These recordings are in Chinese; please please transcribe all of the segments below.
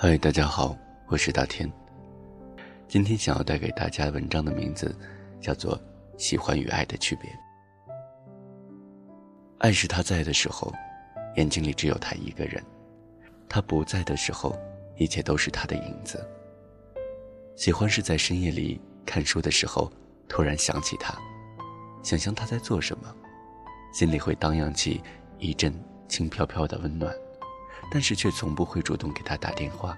嗨，大家好，我是大天。今天想要带给大家文章的名字叫做《喜欢与爱的区别》。爱是他在的时候，眼睛里只有他一个人；他不在的时候，一切都是他的影子。喜欢是在深夜里看书的时候，突然想起他，想象他在做什么，心里会荡漾起一阵轻飘飘的温暖。但是却从不会主动给他打电话。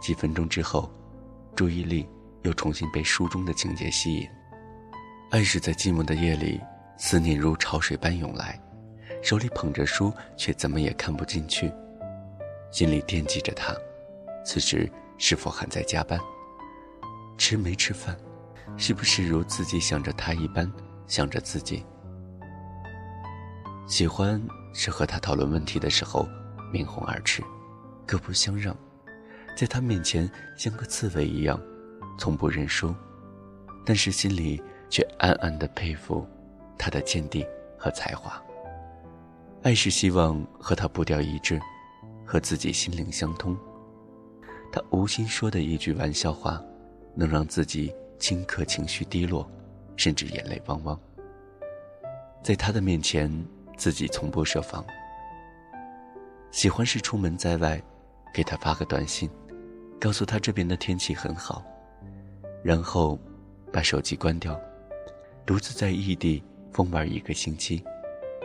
几分钟之后，注意力又重新被书中的情节吸引。爱是在寂寞的夜里，思念如潮水般涌来，手里捧着书，却怎么也看不进去，心里惦记着他，此时是否还在加班？吃没吃饭？是不是如自己想着他一般想着自己？喜欢是和他讨论问题的时候。面红耳赤，各不相让，在他面前像个刺猬一样，从不认输，但是心里却暗暗的佩服他的坚定和才华。爱是希望和他步调一致，和自己心灵相通。他无心说的一句玩笑话，能让自己顷刻情绪低落，甚至眼泪汪汪。在他的面前，自己从不设防。喜欢是出门在外，给他发个短信，告诉他这边的天气很好，然后把手机关掉，独自在异地疯玩一个星期，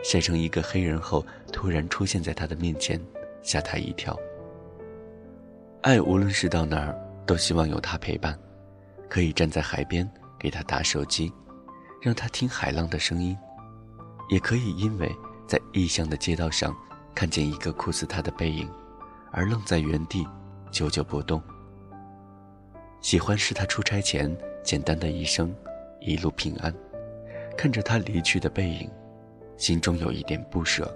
晒成一个黑人后，突然出现在他的面前，吓他一跳。爱无论是到哪儿，都希望有他陪伴，可以站在海边给他打手机，让他听海浪的声音，也可以因为在异乡的街道上。看见一个酷似他的背影，而愣在原地，久久不动。喜欢是他出差前简单的一声“一路平安”，看着他离去的背影，心中有一点不舍，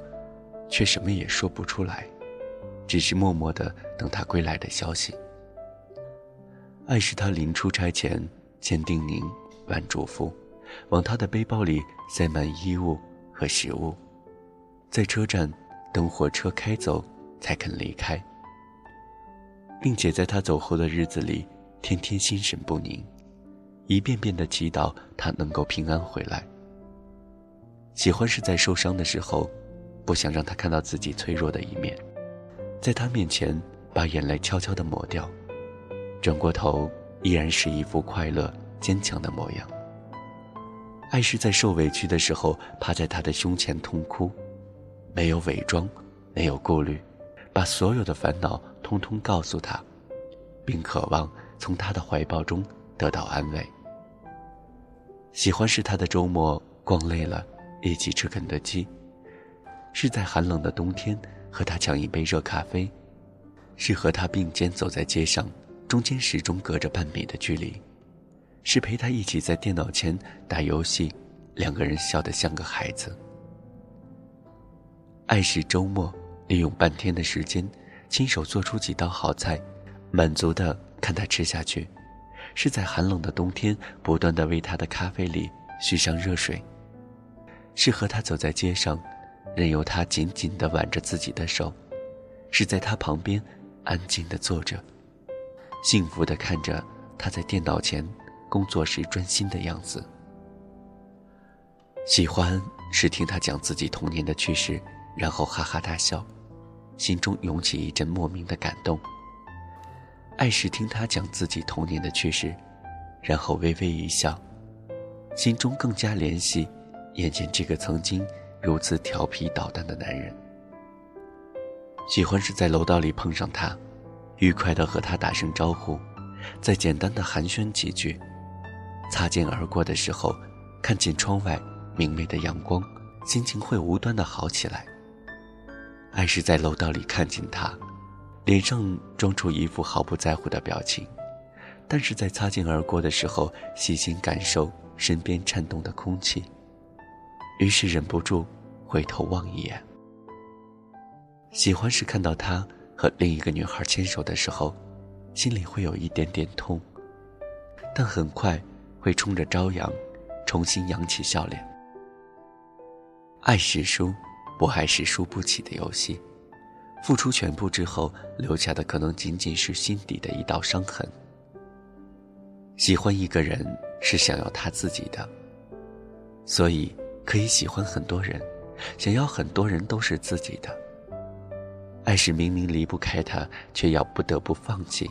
却什么也说不出来，只是默默的等他归来的消息。爱是他临出差前千叮咛万嘱咐，往他的背包里塞满衣物和食物，在车站。等火车开走，才肯离开，并且在他走后的日子里，天天心神不宁，一遍遍的祈祷他能够平安回来。喜欢是在受伤的时候，不想让他看到自己脆弱的一面，在他面前把眼泪悄悄的抹掉，转过头依然是一副快乐坚强的模样。爱是在受委屈的时候，趴在他的胸前痛哭。没有伪装，没有顾虑，把所有的烦恼通通告诉他，并渴望从他的怀抱中得到安慰。喜欢是他的周末逛累了，一起吃肯德基；是在寒冷的冬天和他抢一杯热咖啡；是和他并肩走在街上，中间始终隔着半米的距离；是陪他一起在电脑前打游戏，两个人笑得像个孩子。爱是周末，利用半天的时间，亲手做出几道好菜，满足的看他吃下去；是在寒冷的冬天，不断的为他的咖啡里续上热水；是和他走在街上，任由他紧紧的挽着自己的手；是在他旁边安静的坐着，幸福的看着他在电脑前工作时专心的样子。喜欢是听他讲自己童年的趣事。然后哈哈大笑，心中涌起一阵莫名的感动。爱是听他讲自己童年的趣事，然后微微一笑，心中更加怜惜眼前这个曾经如此调皮捣蛋的男人。喜欢是在楼道里碰上他，愉快的和他打声招呼，再简单的寒暄几句，擦肩而过的时候，看见窗外明媚的阳光，心情会无端的好起来。爱是在楼道里看见他，脸上装出一副毫不在乎的表情，但是在擦肩而过的时候，细心感受身边颤动的空气，于是忍不住回头望一眼。喜欢是看到他和另一个女孩牵手的时候，心里会有一点点痛，但很快会冲着朝阳，重新扬起笑脸。爱是输。不还是输不起的游戏，付出全部之后，留下的可能仅仅是心底的一道伤痕。喜欢一个人是想要他自己的，所以可以喜欢很多人，想要很多人都是自己的。爱是明明离不开他，却要不得不放弃，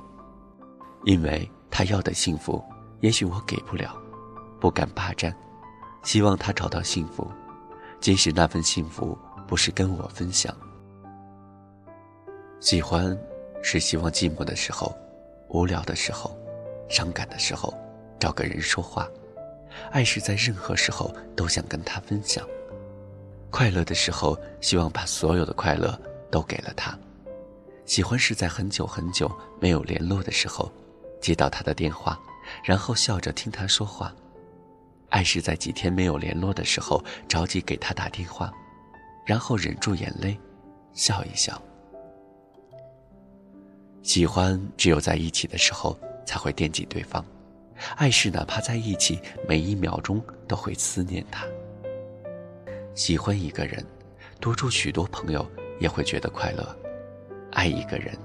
因为他要的幸福，也许我给不了，不敢霸占，希望他找到幸福，即使那份幸福不是跟我分享。喜欢，是希望寂寞的时候，无聊的时候。伤感的时候，找个人说话；爱是在任何时候都想跟他分享。快乐的时候，希望把所有的快乐都给了他。喜欢是在很久很久没有联络的时候，接到他的电话，然后笑着听他说话。爱是在几天没有联络的时候，着急给他打电话，然后忍住眼泪，笑一笑。喜欢只有在一起的时候。才会惦记对方，爱是哪怕在一起每一秒钟都会思念他。喜欢一个人，多出许多朋友也会觉得快乐；爱一个人，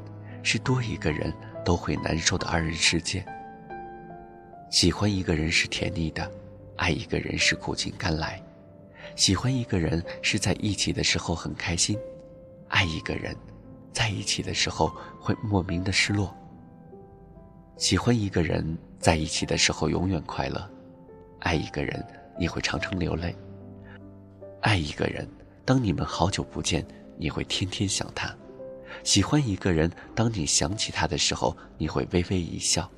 是多一个人都会难受的二人世界。喜欢一个人是甜蜜的，爱一个人是苦尽甘来。喜欢一个人是在一起的时候很开心，爱一个人，在一起的时候会莫名的失落。喜欢一个人在一起的时候永远快乐，爱一个人你会常常流泪。爱一个人，当你们好久不见，你会天天想他；喜欢一个人，当你想起他的时候，你会微微一笑。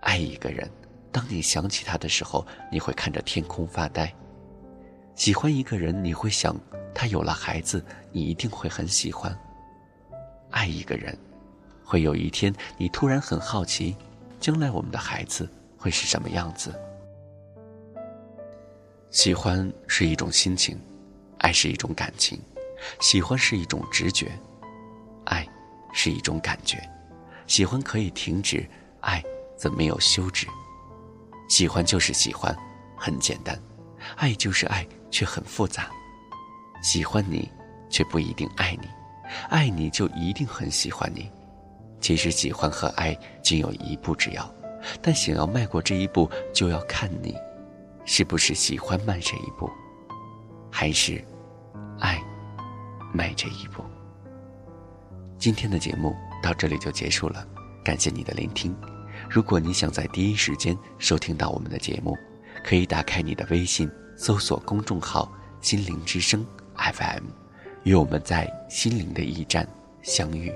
爱一个人，当你想起他的时候，你会看着天空发呆。喜欢一个人，你会想他有了孩子，你一定会很喜欢。爱一个人。会有一天，你突然很好奇，将来我们的孩子会是什么样子？喜欢是一种心情，爱是一种感情。喜欢是一种直觉，爱是一种感觉。喜欢可以停止，爱则没有休止。喜欢就是喜欢，很简单；爱就是爱，却很复杂。喜欢你，却不一定爱你；爱你就一定很喜欢你。其实喜欢和爱仅有一步之遥，但想要迈过这一步，就要看你，是不是喜欢迈这一步，还是爱迈这一步。今天的节目到这里就结束了，感谢你的聆听。如果你想在第一时间收听到我们的节目，可以打开你的微信，搜索公众号“心灵之声 FM”，与我们在心灵的驿站相遇。